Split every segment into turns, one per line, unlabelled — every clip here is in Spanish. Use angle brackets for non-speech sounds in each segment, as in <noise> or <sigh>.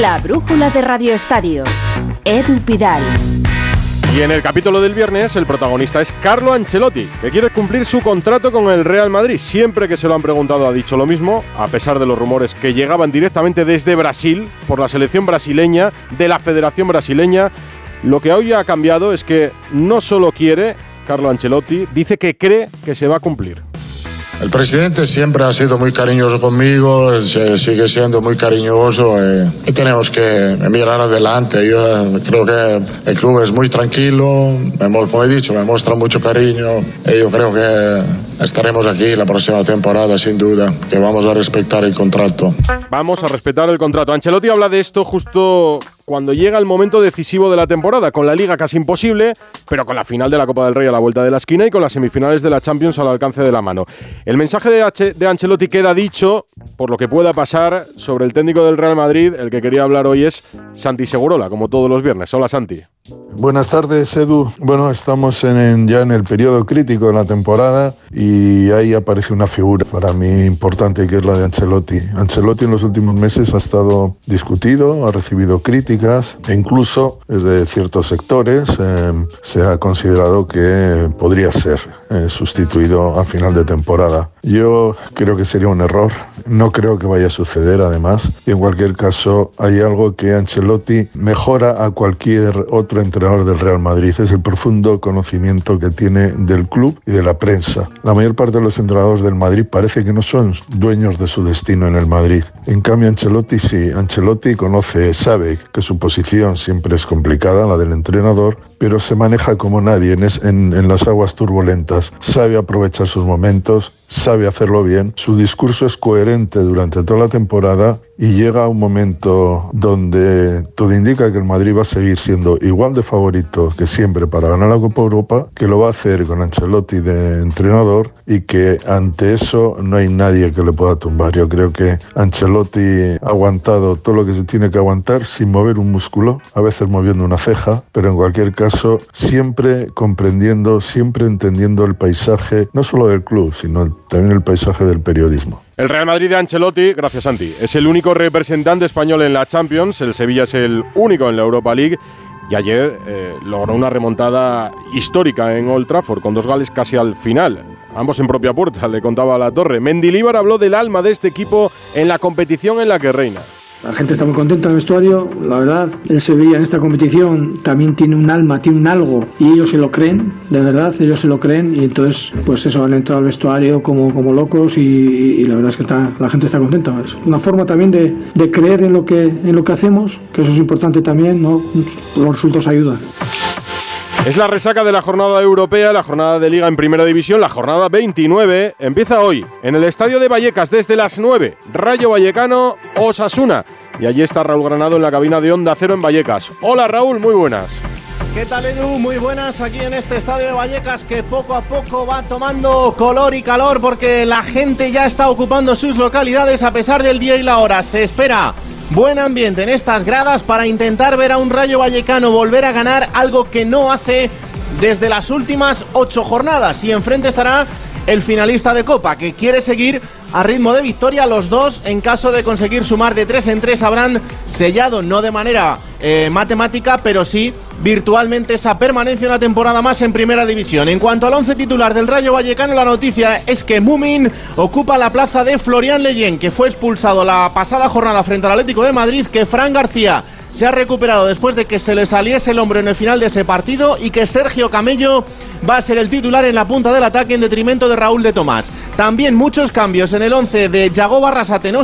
La brújula de Radio Estadio. Edu Pidal.
Y en el capítulo del viernes, el protagonista es Carlo Ancelotti, que quiere cumplir su contrato con el Real Madrid. Siempre que se lo han preguntado ha dicho lo mismo, a pesar de los rumores que llegaban directamente desde Brasil, por la selección brasileña, de la Federación Brasileña. Lo que hoy ha cambiado es que no solo quiere, Carlo Ancelotti, dice que cree que se va a cumplir.
El presidente siempre ha sido muy cariñoso conmigo, sigue siendo muy cariñoso eh, y tenemos que mirar adelante. Yo eh, creo que el club es muy tranquilo, como he dicho, me muestra mucho cariño y yo creo que estaremos aquí la próxima temporada sin duda, que vamos a respetar el contrato.
Vamos a respetar el contrato. Ancelotti habla de esto justo cuando llega el momento decisivo de la temporada, con la liga casi imposible, pero con la final de la Copa del Rey a la vuelta de la esquina y con las semifinales de la Champions al alcance de la mano. El mensaje de, H de Ancelotti queda dicho por lo que pueda pasar sobre el técnico del Real Madrid. El que quería hablar hoy es Santi Segurola, como todos los viernes. Hola Santi.
Buenas tardes, Edu. Bueno, estamos en, ya en el periodo crítico de la temporada y ahí aparece una figura para mí importante que es la de Ancelotti. Ancelotti en los últimos meses ha estado discutido, ha recibido críticas e incluso desde ciertos sectores eh, se ha considerado que podría ser eh, sustituido a final de temporada. Yo creo que sería un error, no creo que vaya a suceder además. En cualquier caso, hay algo que Ancelotti mejora a cualquier otro entrenador del Real Madrid, es el profundo conocimiento que tiene del club y de la prensa. La mayor parte de los entrenadores del Madrid parece que no son dueños de su destino en el Madrid. En cambio, Ancelotti sí, Ancelotti conoce, sabe que su posición siempre es complicada, la del entrenador, pero se maneja como nadie en las aguas turbulentas, sabe aprovechar sus momentos, sabe hacerlo bien, su discurso es coherente durante toda la temporada y llega un momento donde todo indica que el Madrid va a seguir siendo igual de favorito que siempre para ganar la Copa Europa, que lo va a hacer con Ancelotti de entrenador y que ante eso no hay nadie que le pueda tumbar. Yo creo que Ancelotti ha aguantado todo lo que se tiene que aguantar sin mover un músculo, a veces moviendo una ceja, pero en cualquier caso siempre comprendiendo, siempre entendiendo el paisaje, no solo del club, sino también el paisaje del periodismo.
El Real Madrid de Ancelotti, gracias Santi, es el único representante español en la Champions, el Sevilla es el único en la Europa League y ayer eh, logró una remontada histórica en Old Trafford con dos goles casi al final, ambos en propia puerta, <laughs> le contaba la torre. Mendilíbar habló del alma de este equipo en la competición en la que reina.
La gente está muy contenta en el vestuario, la verdad. El Sevilla en esta competición también tiene un alma, tiene un algo y ellos se lo creen, de verdad, ellos se lo creen y entonces, pues eso, han entrado al vestuario como, como locos y, la verdad es que está, la gente está contenta. Es una forma también de, de, creer en lo, que, en lo que hacemos, que eso es importante también, ¿no? Los resultados ayudan.
Es la resaca de la jornada europea, la jornada de liga en primera división, la jornada 29. Empieza hoy en el estadio de Vallecas desde las 9. Rayo Vallecano, Osasuna. Y allí está Raúl Granado en la cabina de Onda Cero en Vallecas. Hola Raúl, muy buenas.
¿Qué tal Edu? Muy buenas aquí en este estadio de Vallecas que poco a poco va tomando color y calor porque la gente ya está ocupando sus localidades a pesar del día y la hora. Se espera Buen ambiente en estas gradas para intentar ver a un Rayo Vallecano volver a ganar algo que no hace desde las últimas ocho jornadas. Y enfrente estará el finalista de Copa, que quiere seguir a ritmo de victoria. Los dos, en caso de conseguir sumar de tres en tres, habrán sellado, no de manera eh, matemática, pero sí virtualmente esa permanencia una temporada más en Primera División. En cuanto al once titular del Rayo Vallecano, la noticia es que Mumin ocupa la plaza de Florian Leyen, que fue expulsado la pasada jornada frente al Atlético de Madrid, que Fran García se ha recuperado después de que se le saliese el hombro en el final de ese partido y que Sergio Camello va a ser el titular en la punta del ataque en detrimento de Raúl de Tomás. También muchos cambios en el 11 de Yago Barrasate en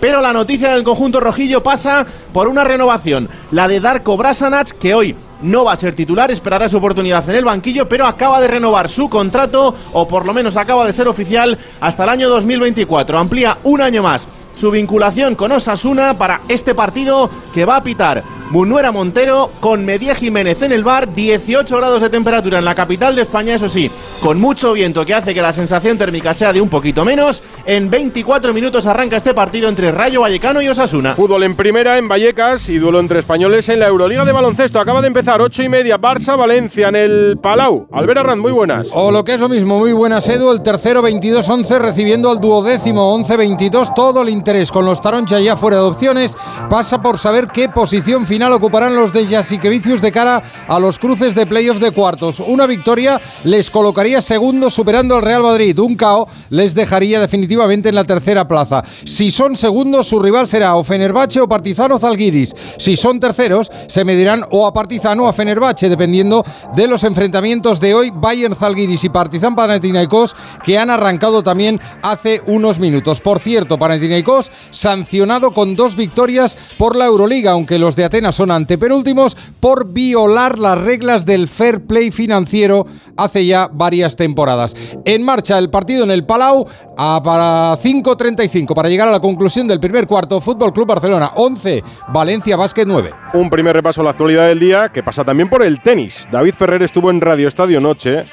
pero la noticia del conjunto rojillo pasa por una renovación, la de Darko Brasanac, que hoy no va a ser titular, esperará su oportunidad en el banquillo, pero acaba de renovar su contrato, o por lo menos acaba de ser oficial, hasta el año 2024. Amplía un año más su vinculación con Osasuna para este partido que va a pitar Munuera Montero con Medía Jiménez en el bar, 18 grados de temperatura en la capital de España, eso sí, con mucho viento que hace que la sensación térmica sea de un poquito menos. En 24 minutos arranca este partido entre Rayo Vallecano y Osasuna.
Fútbol en primera en Vallecas y duelo entre españoles en la Euroliga de baloncesto. Acaba de empezar 8 y media, Barça-Valencia en el Palau. Albert Arrand, muy buenas.
O lo que es lo mismo, muy buenas Edu, el tercero 22-11 recibiendo al duodécimo 11-22. Todo el interés con los Taroncha ya fuera de opciones pasa por saber qué posición final ocuparán los de Jasikevicius de cara a los cruces de playoff de cuartos. Una victoria les colocaría segundos superando al Real Madrid. Un KO les dejaría definitivamente en la tercera plaza. Si son segundos, su rival será o Fenerbahce o Partizano Zalgiris. Si son terceros, se medirán o a Partizano o a Fenerbahce, dependiendo de los enfrentamientos de hoy. Bayern Zalgiris y Partizan Panathinaikos, que han arrancado también hace unos minutos. Por cierto, Panathinaikos sancionado con dos victorias por la Euroliga, aunque los de Atenas son antepenúltimos, por violar las reglas del fair play financiero hace ya varias temporadas. En marcha el partido en el Palau a para 5.35 para llegar a la conclusión del primer cuarto. Fútbol Club Barcelona 11, Valencia Básquet 9.
Un primer repaso a la actualidad del día que pasa también por el tenis. David Ferrer estuvo en Radio Estadio Noche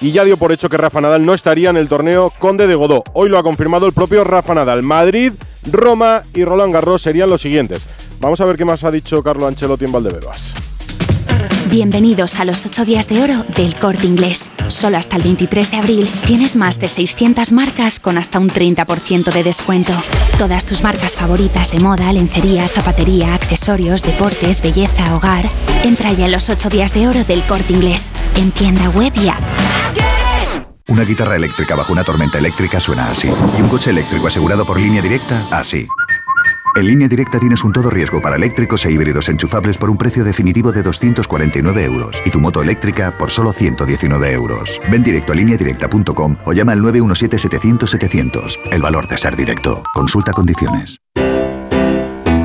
y ya dio por hecho que Rafa Nadal no estaría en el torneo Conde de Godó. Hoy lo ha confirmado el propio Rafa Nadal. Madrid, Roma y Roland Garros serían los siguientes. Vamos a ver qué más ha dicho Carlo Ancelotti en Valdebebas.
Bienvenidos a los 8 días de oro del corte inglés. Solo hasta el 23 de abril tienes más de 600 marcas con hasta un 30% de descuento. Todas tus marcas favoritas de moda, lencería, zapatería, accesorios, deportes, belleza, hogar. Entra ya en los 8 días de oro del corte inglés. En tienda web y app.
Una guitarra eléctrica bajo una tormenta eléctrica suena así. Y un coche eléctrico asegurado por línea directa, así. En línea directa tienes un todo riesgo para eléctricos e híbridos enchufables por un precio definitivo de 249 euros y tu moto eléctrica por solo 119 euros. Ven directo a lineadirecta.com o llama al 917-700-700. El valor de ser directo. Consulta condiciones.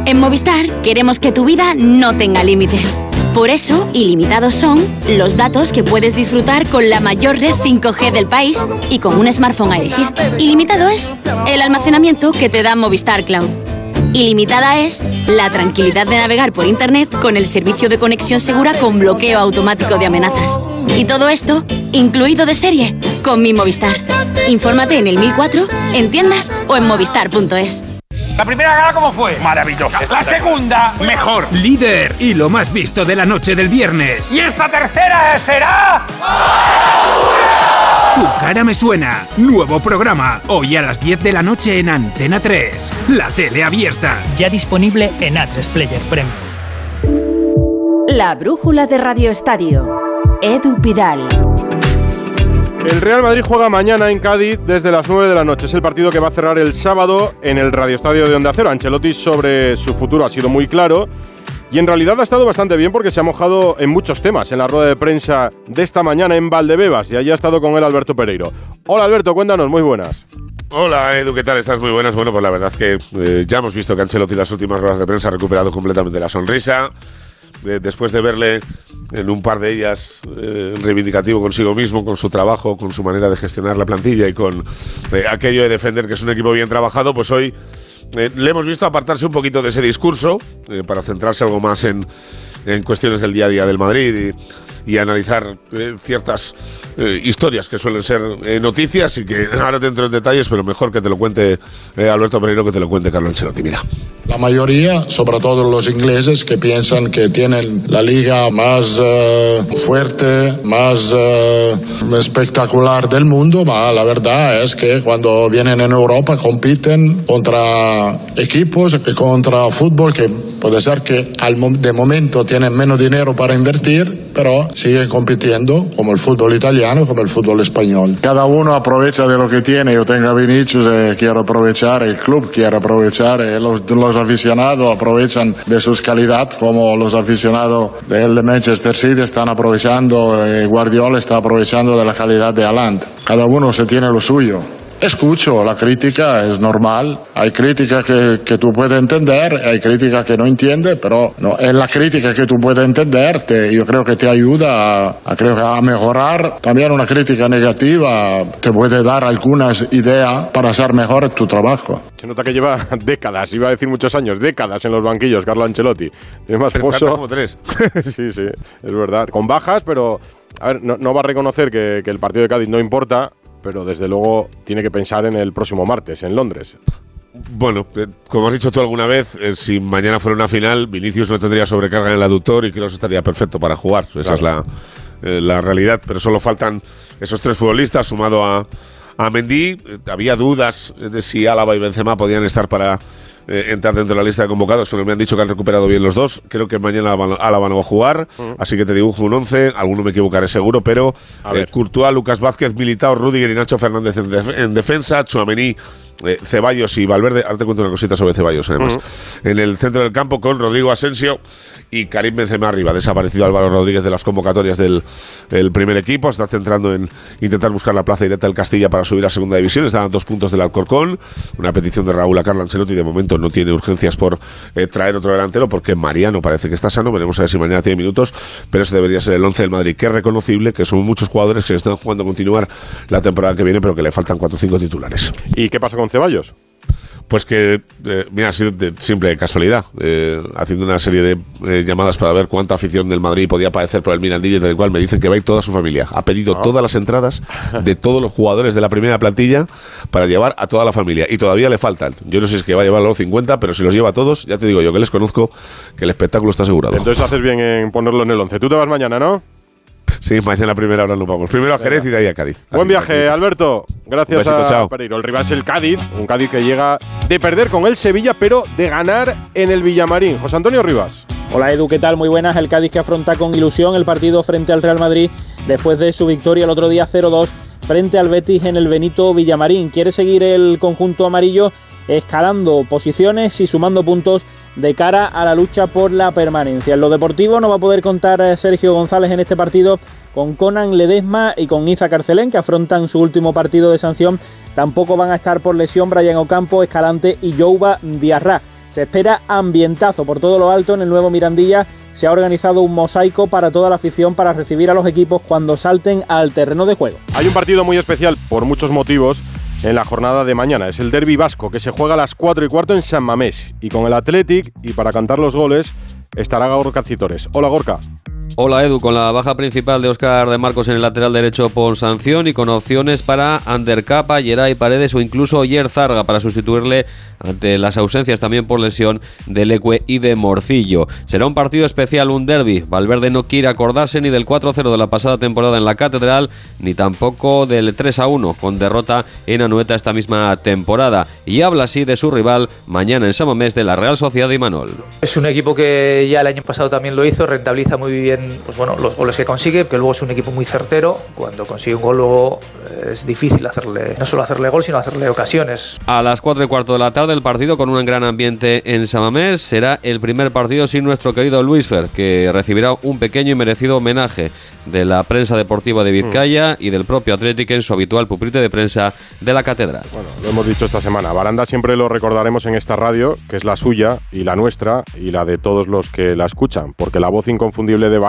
En Movistar queremos que tu vida no tenga límites. Por eso, ilimitados son los datos que puedes disfrutar con la mayor red 5G del país y con un smartphone a elegir. Ilimitado es el almacenamiento que te da Movistar Cloud. Ilimitada es la tranquilidad de navegar por Internet con el servicio de conexión segura con bloqueo automático de amenazas. Y todo esto, incluido de serie, con mi Movistar. Infórmate en el 1004, en tiendas o en movistar.es.
La primera gala, ¿cómo fue? Maravillosa. La segunda, mejor.
Líder y lo más visto de la noche del viernes.
Y esta tercera será...
Tu cara me suena. Nuevo programa. Hoy a las 10 de la noche en Antena 3. La tele abierta.
Ya disponible en A3 Player Premium.
La brújula de Radio Estadio. Edu Pidal.
El Real Madrid juega mañana en Cádiz desde las 9 de la noche. Es el partido que va a cerrar el sábado en el Radio Estadio de Onda Cero. Ancelotti sobre su futuro ha sido muy claro. Y en realidad ha estado bastante bien porque se ha mojado en muchos temas en la rueda de prensa de esta mañana en Valdebebas y allí ha estado con él Alberto Pereiro. Hola Alberto, cuéntanos, muy buenas.
Hola Edu, ¿qué tal? ¿Estás muy buenas? Bueno, pues la verdad es que eh, ya hemos visto que Ancelotti en las últimas ruedas de prensa ha recuperado completamente la sonrisa. Eh, después de verle en un par de ellas eh, reivindicativo consigo mismo, con su trabajo, con su manera de gestionar la plantilla y con aquello de defender que es un equipo bien trabajado, pues hoy eh, le hemos visto apartarse un poquito de ese discurso eh, para centrarse algo más en, en, cuestiones del día a día del Madrid y analizar eh, ciertas historias que suelen ser noticias y que <laughs> ahora te entro en detalles, pero mejor que te lo cuente Alberto Pereiro que te lo cuente Carlos Ancelotti. Mira.
La mayoría, sobre todo los ingleses, que piensan que tienen la liga más fuerte, más espectacular del mundo, pero la verdad es que cuando vienen en Europa compiten contra equipos contra fútbol que puede ser que al, de momento tienen menos dinero para invertir, pero siguen compitiendo como el fútbol italiano, como el fútbol español. Cada uno aprovecha de lo que tiene. Yo tengo a Vinicius, eh, quiero aprovechar, el club quiere aprovechar, eh, los, aficionados aprovechan de sus calidad, como los aficionados del Manchester City están aprovechando, eh, Guardiola está aprovechando de la calidad de Alant. Cada uno se tiene lo suyo escucho la crítica, es normal. Hay crítica que, que tú puedes entender, hay crítica que no entiende, pero no, en la crítica que tú puedes entender, te, yo creo que te ayuda a, a, creo que a mejorar. También una crítica negativa te puede dar algunas ideas para hacer mejor tu trabajo.
Se nota que lleva <laughs> décadas, iba a decir muchos años, décadas en los banquillos, Carlo Ancelotti. Tiene más pozo.
como tres. <laughs>
sí, sí, es verdad. Con bajas, pero a ver, no, no va a reconocer que, que el partido de Cádiz no importa, pero desde luego tiene que pensar en el próximo martes, en Londres.
Bueno, eh, como has dicho tú alguna vez, eh, si mañana fuera una final, Vinicius no tendría sobrecarga en el aductor y Kroos estaría perfecto para jugar. Esa es la, eh, la realidad. Pero solo faltan esos tres futbolistas sumado a, a Mendy. Había dudas de si Álava y Benzema podían estar para eh, entrar dentro de la lista de convocados, pero me han dicho que han recuperado bien los dos. Creo que mañana Álava no va a jugar, así que te dibujo un 11. Alguno me equivocaré seguro, pero eh, Courtois, Lucas Vázquez, Militao, Rudiger y Nacho Fernández en, def- en defensa, Chuamení. Eh, Ceballos y Valverde, ahora te cuento una cosita sobre Ceballos además. En el centro del campo con Rodrigo Asensio y Karim Benzema arriba. Desaparecido Álvaro Rodríguez de las convocatorias del el primer equipo. Está centrando en intentar buscar la plaza directa del Castilla para subir a segunda división. Está a dos puntos del Alcorcón. Una petición de Raúl a Carlo Ancelotti. De momento no tiene urgencias por eh, traer otro delantero porque Mariano parece que está sano. Veremos a ver si mañana tiene minutos. Pero ese debería ser el 11 del Madrid, que es reconocible, que son muchos jugadores que están jugando a continuar la temporada que viene, pero que le faltan 4 o 5 titulares.
¿Y qué pasa con Ceballos?
Pues que, eh, mira, ha sido de simple casualidad, eh, haciendo una serie de eh, llamadas para ver cuánta afición del Madrid podía padecer por el Mirandilla, del cual me dicen que va a ir toda su familia. Ha pedido
Ah.
todas las entradas de todos los jugadores de la primera plantilla para llevar a toda la familia. Y todavía le faltan. Yo no sé si es que va a llevar a los 50, pero si los lleva a todos, ya te digo yo que les conozco, que el espectáculo está asegurado.
Entonces haces bien en ponerlo en el 11. Tú te vas mañana, ¿no?
Sí, mañana a primera hora nos vamos. Primero a Jerez y de ahí a Cádiz. Así
Buen viaje,
tranquilos.
Alberto. Gracias
besito,
a
chao.
Pereiro. El rival es el Cádiz, un Cádiz que llega de perder con el Sevilla, pero de ganar en el Villamarín. José Antonio Rivas.
Hola Edu, ¿qué tal? Muy buenas. El Cádiz que afronta con ilusión el partido frente al Real Madrid después de su victoria el otro día 0-2 frente al Betis en el Benito Villamarín. Quiere seguir el conjunto amarillo escalando posiciones y sumando puntos de cara a la lucha por la permanencia. En lo deportivo no va a poder contar eh, Sergio González en este partido con Conan Ledesma y con Iza Carcelén que afrontan su último partido de sanción. Tampoco van a estar por lesión Brian Ocampo, Escalante y Jouba Diarra. Se espera ambientazo por todo lo alto en el nuevo Mirandilla. Se ha organizado un mosaico para toda la afición para recibir a los equipos cuando salten al terreno de juego.
Hay un partido muy especial por muchos motivos en la jornada de mañana. Es el Derby Vasco que se juega a las 4 y cuarto en San Mamés. Y con el Athletic, y para cantar los goles, estará Gorka Citores. Hola Gorka.
Hola Edu, con la baja principal de Oscar de Marcos en el lateral derecho por sanción y con opciones para Andercapa, Geray Paredes o incluso Oyer Zarga para sustituirle ante las ausencias también por lesión de Leque y de Morcillo. Será un partido especial, un derby. Valverde no quiere acordarse ni del 4-0 de la pasada temporada en la Catedral, ni tampoco del 3-1 con derrota en Anueta esta misma temporada. Y habla así de su rival mañana en Samamés de la Real Sociedad de Manol.
Es un equipo que ya el año pasado también lo hizo, rentabiliza muy bien pues bueno, los goles que consigue, que luego es un equipo muy certero. Cuando consigue un gol luego es difícil hacerle, no solo hacerle gol, sino hacerle ocasiones.
A las 4 y cuarto de la tarde el partido con un gran ambiente en Samamés será el primer partido sin nuestro querido Luis Fer, que recibirá un pequeño y merecido homenaje de la prensa deportiva de Vizcaya y del propio Atlético en su habitual pupitre de prensa de la Catedral.
Bueno, lo hemos dicho esta semana. Baranda siempre lo recordaremos en esta radio, que es la suya y la nuestra y la de todos los que la escuchan, porque la voz inconfundible de Baranda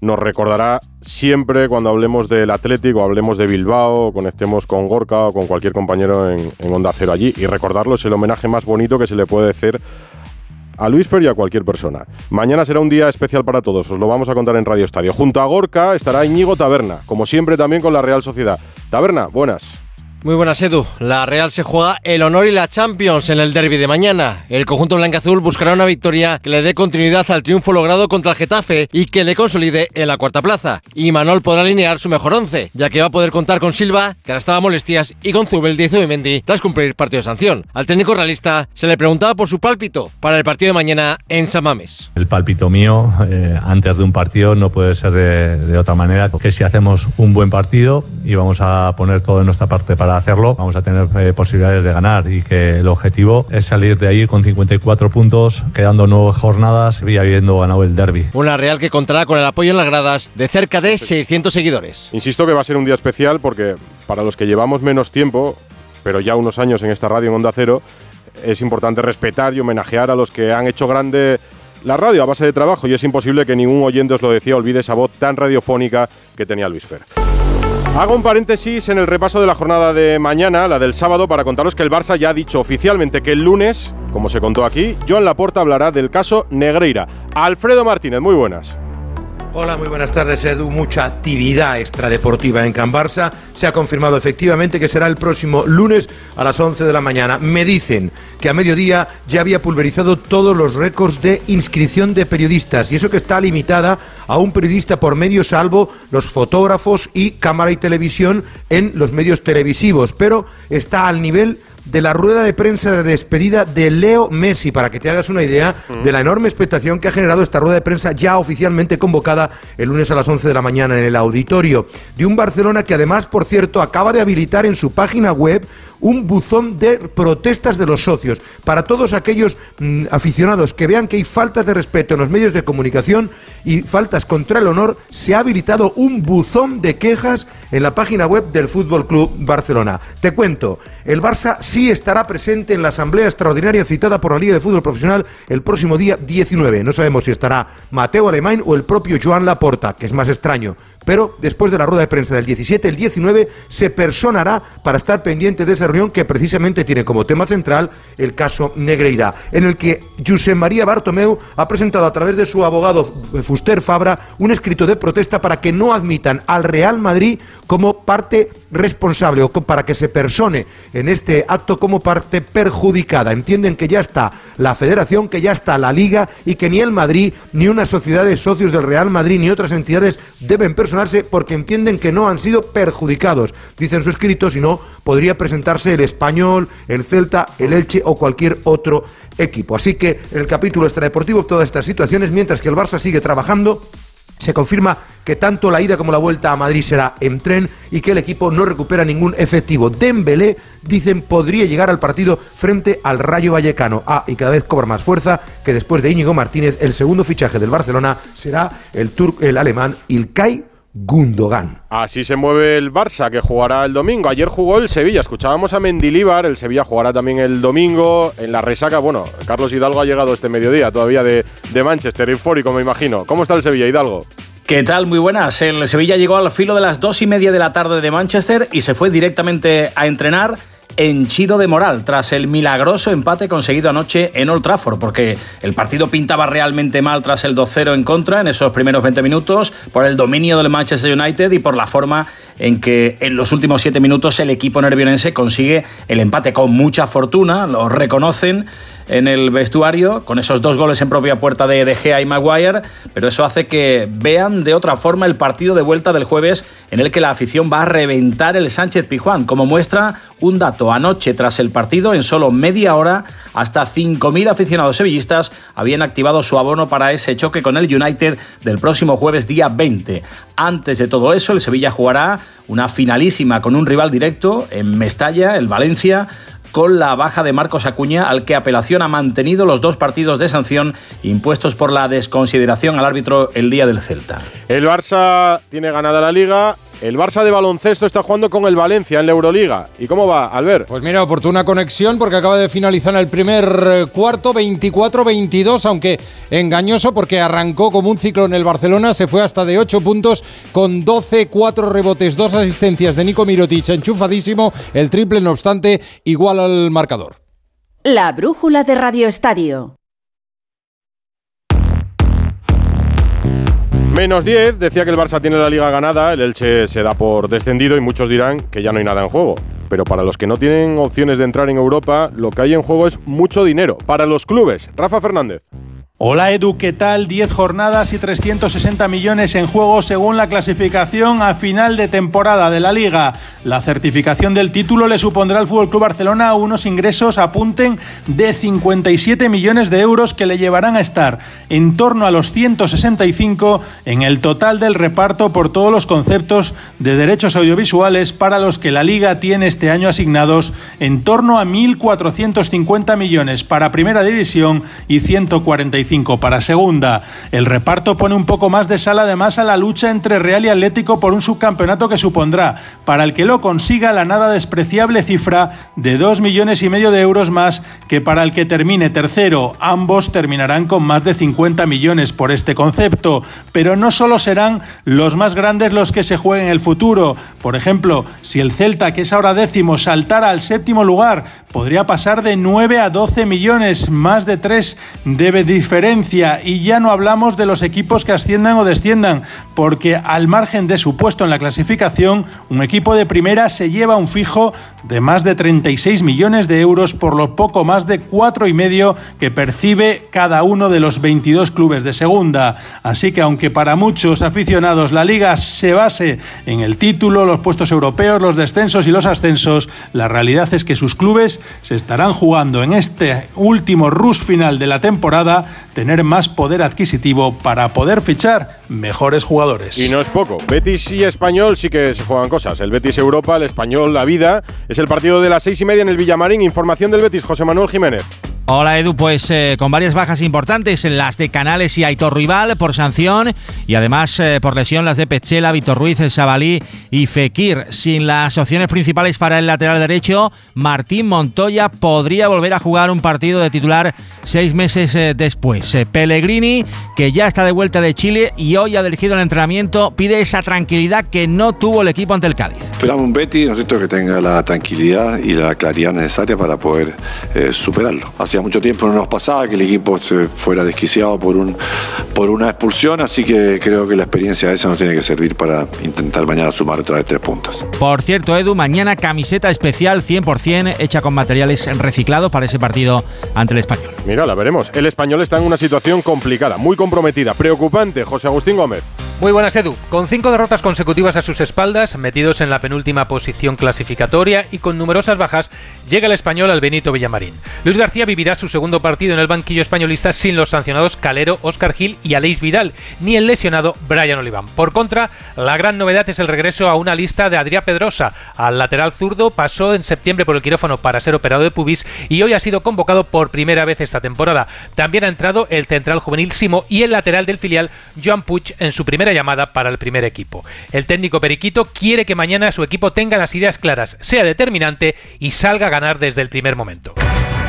nos recordará siempre cuando hablemos del Atlético, hablemos de Bilbao, o conectemos con Gorka o con cualquier compañero en, en Onda Cero allí. Y recordarlo es el homenaje más bonito que se le puede hacer a Luis Fer y a cualquier persona. Mañana será un día especial para todos, os lo vamos a contar en Radio Estadio. Junto a Gorka estará Íñigo Taberna, como siempre también con la Real Sociedad. Taberna, buenas.
Muy buenas, Edu. La Real se juega el honor y la Champions en el derby de mañana. El conjunto blanca-azul buscará una victoria que le dé continuidad al triunfo logrado contra el Getafe y que le consolide en la cuarta plaza. Y Manol podrá alinear su mejor once, ya que va a poder contar con Silva, que ahora estaba molestias, y con Zubel, Diez y Mendy, tras cumplir partido de sanción. Al técnico realista se le preguntaba por su pálpito para el partido de mañana en San Mames.
El pálpito mío eh, antes de un partido no puede ser de, de otra manera que si hacemos un buen partido y vamos a poner todo en nuestra parte para hacerlo, vamos a tener eh, posibilidades de ganar y que el objetivo es salir de ahí con 54 puntos, quedando nueve jornadas y habiendo ganado el derby.
Una Real que contará con el apoyo en las gradas de cerca de 600 seguidores.
Insisto que va a ser un día especial porque para los que llevamos menos tiempo, pero ya unos años en esta radio en Onda Cero, es importante respetar y homenajear a los que han hecho grande la radio a base de trabajo y es imposible que ningún oyente os lo decía olvide esa voz tan radiofónica que tenía Luis Fer. Hago un paréntesis en el repaso de la jornada de mañana, la del sábado, para contaros que el Barça ya ha dicho oficialmente que el lunes, como se contó aquí, Joan Laporta hablará del caso Negreira. Alfredo Martínez, muy buenas.
Hola, muy buenas tardes, Edu. Mucha actividad extradeportiva en Can Barça. Se ha confirmado efectivamente que será el próximo lunes a las 11 de la mañana. Me dicen que a mediodía ya había pulverizado todos los récords de inscripción de periodistas y eso que está limitada a un periodista por medio salvo los fotógrafos y cámara y televisión en los medios televisivos, pero está al nivel de la rueda de prensa de despedida de Leo Messi, para que te hagas una idea de la enorme expectación que ha generado esta rueda de prensa ya oficialmente convocada el lunes a las 11 de la mañana en el auditorio. De un Barcelona que además, por cierto, acaba de habilitar en su página web un buzón de protestas de los socios. Para todos aquellos mm, aficionados que vean que hay faltas de respeto en los medios de comunicación y faltas contra el honor, se ha habilitado un buzón de quejas en la página web del Fútbol Club Barcelona. Te cuento, el Barça sí estará presente en la asamblea extraordinaria citada por la Liga de Fútbol Profesional el próximo día 19. No sabemos si estará Mateo Alemán o el propio Joan Laporta, que es más extraño pero después de la rueda de prensa del 17, el 19 se personará para estar pendiente de esa reunión que precisamente tiene como tema central el caso Negreira, en el que Josep María Bartomeu ha presentado a través de su abogado Fuster Fabra un escrito de protesta para que no admitan al Real Madrid como parte responsable o para que se persone en este acto como parte perjudicada. Entienden que ya está la federación, que ya está la liga y que ni el Madrid, ni una sociedad de socios del Real Madrid, ni otras entidades deben porque entienden que no han sido perjudicados. Dicen su escrito, si no, podría presentarse el español, el Celta, el Elche o cualquier otro equipo. Así que en el capítulo extradeportivo todas estas situaciones, mientras que el Barça sigue trabajando se confirma que tanto la ida como la vuelta a Madrid será en tren y que el equipo no recupera ningún efectivo. Dembélé, dicen, podría llegar al partido frente al Rayo Vallecano. Ah, y cada vez cobra más fuerza que después de Íñigo Martínez, el segundo fichaje del Barcelona será el, tur el alemán Ilkay Gundogan.
Así se mueve el Barça, que jugará el domingo. Ayer jugó el Sevilla. Escuchábamos a Mendilíbar. El Sevilla jugará también el domingo. En la resaca, bueno, Carlos Hidalgo ha llegado este mediodía todavía de, de Manchester, eufórico, me imagino. ¿Cómo está el Sevilla, Hidalgo?
¿Qué tal? Muy buenas. El Sevilla llegó al filo de las dos y media de la tarde de Manchester y se fue directamente a entrenar henchido de moral tras el milagroso empate conseguido anoche en Old Trafford, porque el partido pintaba realmente mal tras el 2-0 en contra en esos primeros 20 minutos, por el dominio del Manchester United y por la forma en que en los últimos 7 minutos el equipo nervionense consigue el empate. Con mucha fortuna, lo reconocen en el vestuario, con esos dos goles en propia puerta de De Gea y Maguire, pero eso hace que vean de otra forma el partido de vuelta del jueves en el que la afición va a reventar el Sánchez Pijuán, como muestra un dato. Anoche, tras el partido, en solo media hora, hasta 5.000 aficionados sevillistas habían activado su abono para ese choque con el United del próximo jueves día 20. Antes de todo eso, el Sevilla jugará una finalísima con un rival directo en Mestalla, el Valencia, con la baja de Marcos Acuña, al que apelación ha mantenido los dos partidos de sanción impuestos por la desconsideración al árbitro el día del Celta.
El Barça tiene ganada la liga. El Barça de baloncesto está jugando con el Valencia en la Euroliga. ¿Y cómo va, Albert?
Pues mira, oportuna conexión porque acaba de finalizar el primer eh, cuarto 24-22, aunque engañoso porque arrancó como un ciclo en el Barcelona, se fue hasta de 8 puntos con 12, 4 rebotes, 2 asistencias de Nico Mirotic, enchufadísimo, el triple no obstante igual al marcador.
La brújula de Radio Estadio.
Menos 10, decía que el Barça tiene la liga ganada, el Elche se da por descendido y muchos dirán que ya no hay nada en juego. Pero para los que no tienen opciones de entrar en Europa, lo que hay en juego es mucho dinero. Para los clubes, Rafa Fernández.
Hola Edu, ¿qué tal? 10 jornadas y 360 millones en juego según la clasificación a final de temporada de la liga. La certificación del título le supondrá al FC Barcelona unos ingresos, apunten, de 57 millones de euros que le llevarán a estar en torno a los 165 en el total del reparto por todos los conceptos de derechos audiovisuales para los que la liga tiene este año asignados en torno a 1.450 millones para primera división y 145 para segunda. El reparto pone un poco más de sal además a la lucha entre Real y Atlético por un subcampeonato que supondrá, para el que lo consiga, la nada despreciable cifra de 2 millones y medio de euros más que para el que termine tercero. Ambos terminarán con más de 50 millones por este concepto, pero no solo serán los más grandes los que se jueguen el futuro. Por ejemplo, si el Celta, que es ahora décimo, saltara al séptimo lugar, podría pasar de 9 a 12 millones, más de 3 debe y ya no hablamos de los equipos que asciendan o desciendan, porque al margen de su puesto en la clasificación, un equipo de primera se lleva un fijo de más de 36 millones de euros por lo poco más de cuatro y medio que percibe cada uno de los 22 clubes de segunda. Así que aunque para muchos aficionados la liga se base en el título, los puestos europeos, los descensos y los ascensos, la realidad es que sus clubes se estarán jugando en este último rush final de la temporada tener más poder adquisitivo para poder fichar mejores jugadores.
Y no es poco. Betis y Español sí que se juegan cosas. El Betis Europa, el Español la vida. Es el partido de las seis y media en el Villamarín. Información del Betis, José Manuel Jiménez.
Hola Edu, pues eh, con varias bajas importantes, las de Canales y Aitor Rival por sanción y además eh, por lesión las de Pechela, Víctor Ruiz, El Sabalí y Fekir. Sin las opciones principales para el lateral derecho, Martín Montoya podría volver a jugar un partido de titular seis meses eh, después. Pellegrini, que ya está de vuelta de Chile y hoy ha dirigido el entrenamiento, pide esa tranquilidad que no tuvo el equipo ante el Cádiz.
Esperamos un Betty, ¿no que tenga la tranquilidad y la claridad necesaria para poder superarlo hacía mucho tiempo no nos pasaba que el equipo se fuera desquiciado por, un, por una expulsión, así que creo que la experiencia esa nos tiene que servir para intentar mañana sumar otra vez tres puntos.
Por cierto, Edu, mañana camiseta especial 100% hecha con materiales reciclados para ese partido ante el español.
Mira, la veremos. El español está en una situación complicada, muy comprometida, preocupante. José Agustín Gómez.
Muy buenas, Edu. Con cinco derrotas consecutivas a sus espaldas, metidos en la penúltima posición clasificatoria y con numerosas bajas, llega el español al Benito Villamarín. Luis García vivirá su segundo partido en el banquillo españolista sin los sancionados Calero, Oscar Gil y Aleix Vidal, ni el lesionado Brian Oliván. Por contra, la gran novedad es el regreso a una lista de Adrián Pedrosa. Al lateral zurdo pasó en septiembre por el quirófano para ser operado de pubis y hoy ha sido convocado por primera vez esta temporada. También ha entrado el central juvenil Simo y el lateral del filial Joan Puig en su primera llamada para el primer equipo. El técnico Periquito quiere que mañana su equipo tenga las ideas claras, sea determinante y salga a ganar desde el primer momento.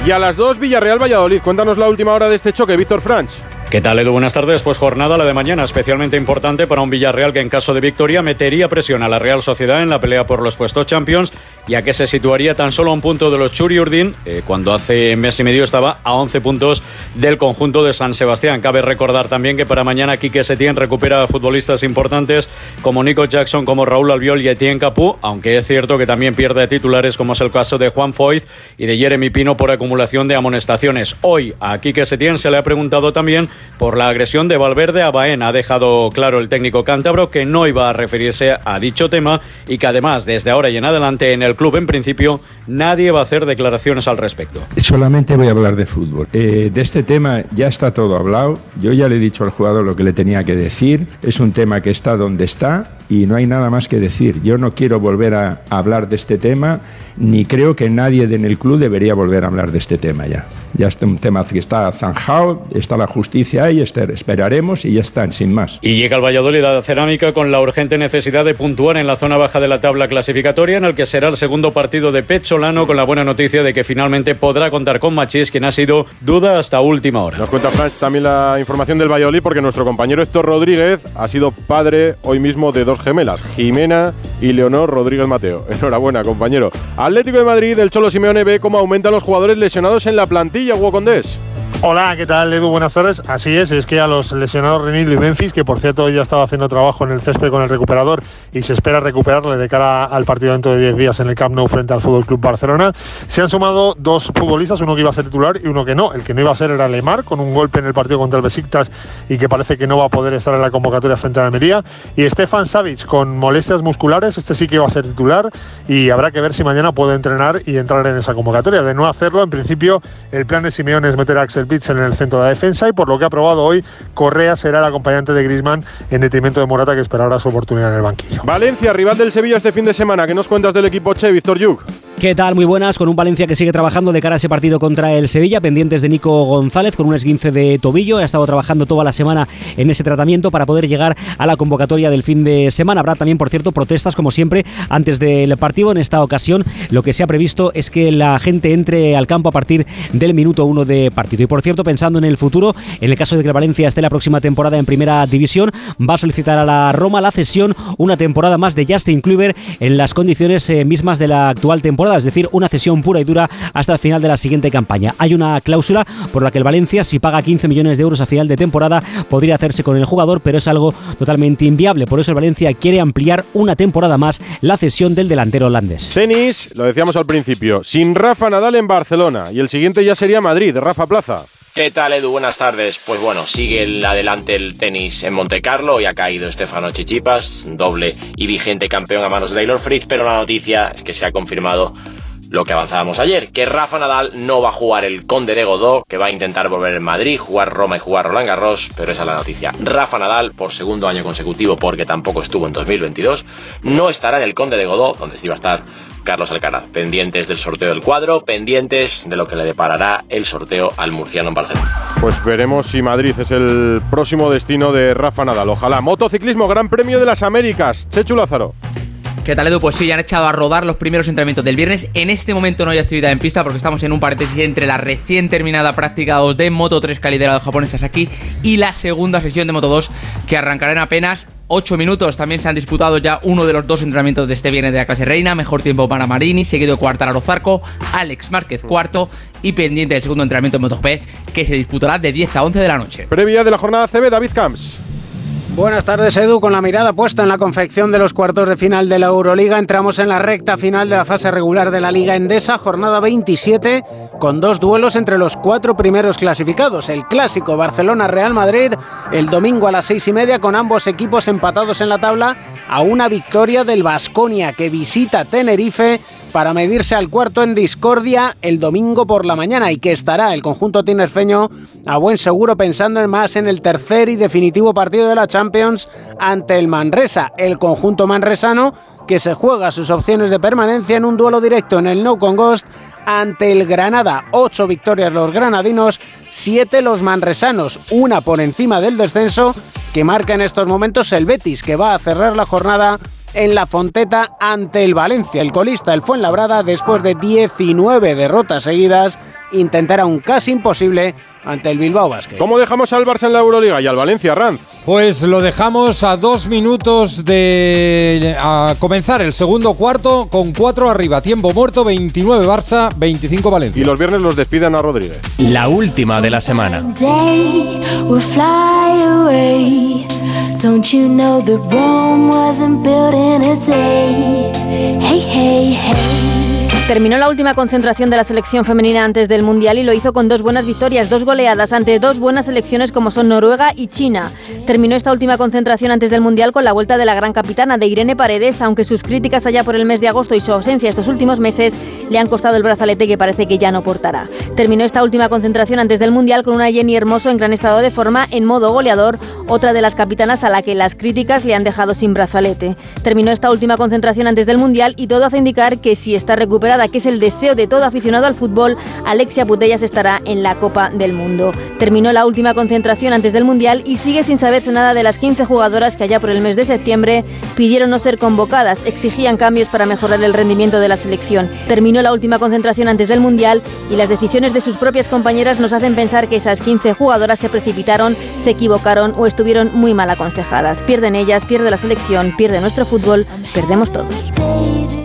Y a las 2 Villarreal Valladolid. Cuéntanos la última hora de este choque, Víctor Franch.
¿Qué tal, Edu? Buenas tardes. Pues jornada la de mañana, especialmente importante para un Villarreal que en caso de victoria metería presión a la Real Sociedad en la pelea por los puestos Champions, ya que se situaría tan solo a un punto de los Churi Urdin, eh, cuando hace mes y medio estaba a 11 puntos del conjunto de San Sebastián. Cabe recordar también que para mañana Quique Setién recupera futbolistas importantes como Nico Jackson, como Raúl Albiol y Etienne Capú, aunque es cierto que también pierde titulares como es el caso de Juan Foyz y de Jeremy Pino por acumulación de amonestaciones. Hoy a Quique Setién se le ha preguntado también por la agresión de Valverde a Baena. Ha dejado claro el técnico cántabro que no iba a referirse a dicho tema y que además desde ahora y en adelante en el club en principio nadie va a hacer declaraciones al respecto.
Solamente voy a hablar de fútbol. Eh, de este tema ya está todo hablado. Yo ya le he dicho al jugador lo que le tenía que decir. Es un tema que está donde está y no hay nada más que decir. Yo no quiero volver a hablar de este tema ni creo que nadie en el club debería volver a hablar de este tema ya. Ya es un tema que está zanjado, está la justicia ahí, este, esperaremos y ya están, sin más.
Y llega el Valladolid a Cerámica con la urgente necesidad de puntuar en la zona baja de la tabla clasificatoria, en el que será el segundo partido de Pecholano, con la buena noticia de que finalmente podrá contar con Machís, quien ha sido duda hasta última hora.
Nos cuenta Frank también la información del Valladolid, porque nuestro compañero Héctor Rodríguez ha sido padre hoy mismo de dos gemelas, Jimena y Leonor Rodríguez Mateo. <laughs> Enhorabuena, compañero. Atlético de Madrid, el Cholo Simeone ve cómo aumentan los jugadores lesionados en la plantilla, Hugo Condés.
Hola, ¿qué tal Edu? Buenas tardes. Así es, es que a los lesionados Renil y Memphis, que por cierto ya estaba haciendo trabajo en el césped con el recuperador y se espera recuperarle de cara al partido dentro de 10 días en el Camp Nou frente al Fútbol Club Barcelona, se han sumado dos futbolistas, uno que iba a ser titular y uno que no. El que no iba a ser era Lemar, con un golpe en el partido contra el Besiktas y que parece que no va a poder estar en la convocatoria frente a la Almería. Y Stefan Savic, con molestias musculares, este sí que iba a ser titular y habrá que ver si mañana puede entrenar y entrar en esa convocatoria. De no hacerlo, en principio, el plan de Simeone es meter a Axel Pitch en el centro de la defensa y por lo que ha probado hoy, Correa será el acompañante de Grisman en detrimento de Morata que esperará su oportunidad en el banquillo.
Valencia, rival del Sevilla este fin de semana. ¿Qué nos cuentas del equipo Che, Víctor Yuk?
¿Qué tal? Muy buenas, con un Valencia que sigue trabajando de cara a ese partido contra el Sevilla, pendientes de Nico González con un esguince de tobillo. Ha estado trabajando toda la semana en ese tratamiento para poder llegar a la convocatoria del fin de semana. Habrá también, por cierto, protestas, como siempre, antes del partido. En esta ocasión, lo que se ha previsto es que la gente entre al campo a partir del minuto uno de partido. Y por cierto, pensando en el futuro, en el caso de que el Valencia esté la próxima temporada en primera división, va a solicitar a la Roma la cesión una temporada más de Justin Kluivert en las condiciones eh, mismas de la actual temporada es decir, una cesión pura y dura hasta el final de la siguiente campaña. Hay una cláusula por la que el Valencia, si paga 15 millones de euros a final de temporada, podría hacerse con el jugador, pero es algo totalmente inviable. Por eso el Valencia quiere ampliar una temporada más la cesión del delantero holandés.
Tenis, lo decíamos al principio, sin Rafa Nadal en Barcelona y el siguiente ya sería Madrid, Rafa Plaza.
¿Qué tal, Edu? Buenas tardes. Pues bueno, sigue el adelante el tenis en Monte Carlo y ha caído Stefano Chichipas, doble y vigente campeón a manos de Taylor Fritz, pero la noticia es que se ha confirmado lo que avanzábamos ayer, que Rafa Nadal no va a jugar el Conde de Godó, que va a intentar volver en Madrid, jugar Roma y jugar Roland Garros, pero esa es la noticia. Rafa Nadal, por segundo año consecutivo, porque tampoco estuvo en 2022, no estará en el Conde de Godó, donde sí va a estar Carlos Alcaraz. Pendientes del sorteo del cuadro, pendientes de lo que le deparará el sorteo al murciano en Barcelona.
Pues veremos si Madrid es el próximo destino de Rafa Nadal. Ojalá. Motociclismo, Gran Premio de las Américas. Chechu Lázaro.
¿Qué tal, Edu? Pues sí, ya han echado a rodar los primeros entrenamientos del viernes. En este momento no hay actividad en pista porque estamos en un paréntesis entre la recién terminada práctica 2 de Moto 3 que ha liderado el japonés Sasaki y la segunda sesión de Moto 2 que arrancará en apenas 8 minutos. También se han disputado ya uno de los dos entrenamientos de este viernes de la clase reina. Mejor tiempo para Marini, seguido de Cuartararo Zarco, Alex Márquez cuarto y pendiente del segundo entrenamiento de MotoGP que se disputará de 10 a 11 de la noche.
Previa de la jornada CB, David Camps.
Buenas tardes, Edu. Con la mirada puesta en la confección de los cuartos de final de la Euroliga, entramos en la recta final de la fase regular de la Liga Endesa, jornada 27, con dos duelos entre los cuatro primeros clasificados. El clásico Barcelona-Real Madrid, el domingo a las seis y media, con ambos equipos empatados en la tabla, a una victoria del Vasconia que visita Tenerife para medirse al cuarto en discordia el domingo por la mañana y que estará el conjunto tinerfeño a buen seguro pensando en más en el tercer y definitivo partido de la Champions ante el Manresa, el conjunto manresano que se juega sus opciones de permanencia en un duelo directo en el No Con Ghost ante el Granada. Ocho victorias los granadinos, siete los manresanos, una por encima del descenso que marca en estos momentos el Betis, que va a cerrar la jornada en la Fonteta ante el Valencia. El colista, el Fuenlabrada, después de 19 derrotas seguidas, intentará un casi imposible ante el Bilbao Basket.
¿Cómo dejamos al Barça en la Euroliga y al Valencia, Ranz?
Pues lo dejamos a dos minutos de a comenzar el segundo cuarto con cuatro arriba. Tiempo muerto, 29 Barça, 25 Valencia.
Y los viernes los despidan a Rodríguez.
La última de la semana.
Don't you know that Rome wasn't built in a day? Hey, hey, hey. Terminó la última concentración de la selección femenina antes del Mundial y lo hizo con dos buenas victorias, dos goleadas ante dos buenas selecciones como son Noruega y China. Terminó esta última concentración antes del Mundial con la vuelta de la gran capitana de Irene Paredes, aunque sus críticas allá por el mes de agosto y su ausencia estos últimos meses le han costado el brazalete que parece que ya no portará. Terminó esta última concentración antes del Mundial con una Jenny Hermoso en gran estado de forma en modo goleador, otra de las capitanas a la que las críticas le han dejado sin brazalete. Terminó esta última concentración antes del Mundial y todo hace indicar que si está recuperada que es el deseo de todo aficionado al fútbol, Alexia Putellas estará en la Copa del Mundo. Terminó la última concentración antes del Mundial y sigue sin saberse nada de las 15 jugadoras que allá por el mes de septiembre pidieron no ser convocadas, exigían cambios para mejorar el rendimiento de la selección. Terminó la última concentración antes del Mundial y las decisiones de sus propias compañeras nos hacen pensar que esas 15 jugadoras se precipitaron, se equivocaron o estuvieron muy mal aconsejadas. Pierden ellas, pierde la selección, pierde nuestro fútbol, perdemos todos.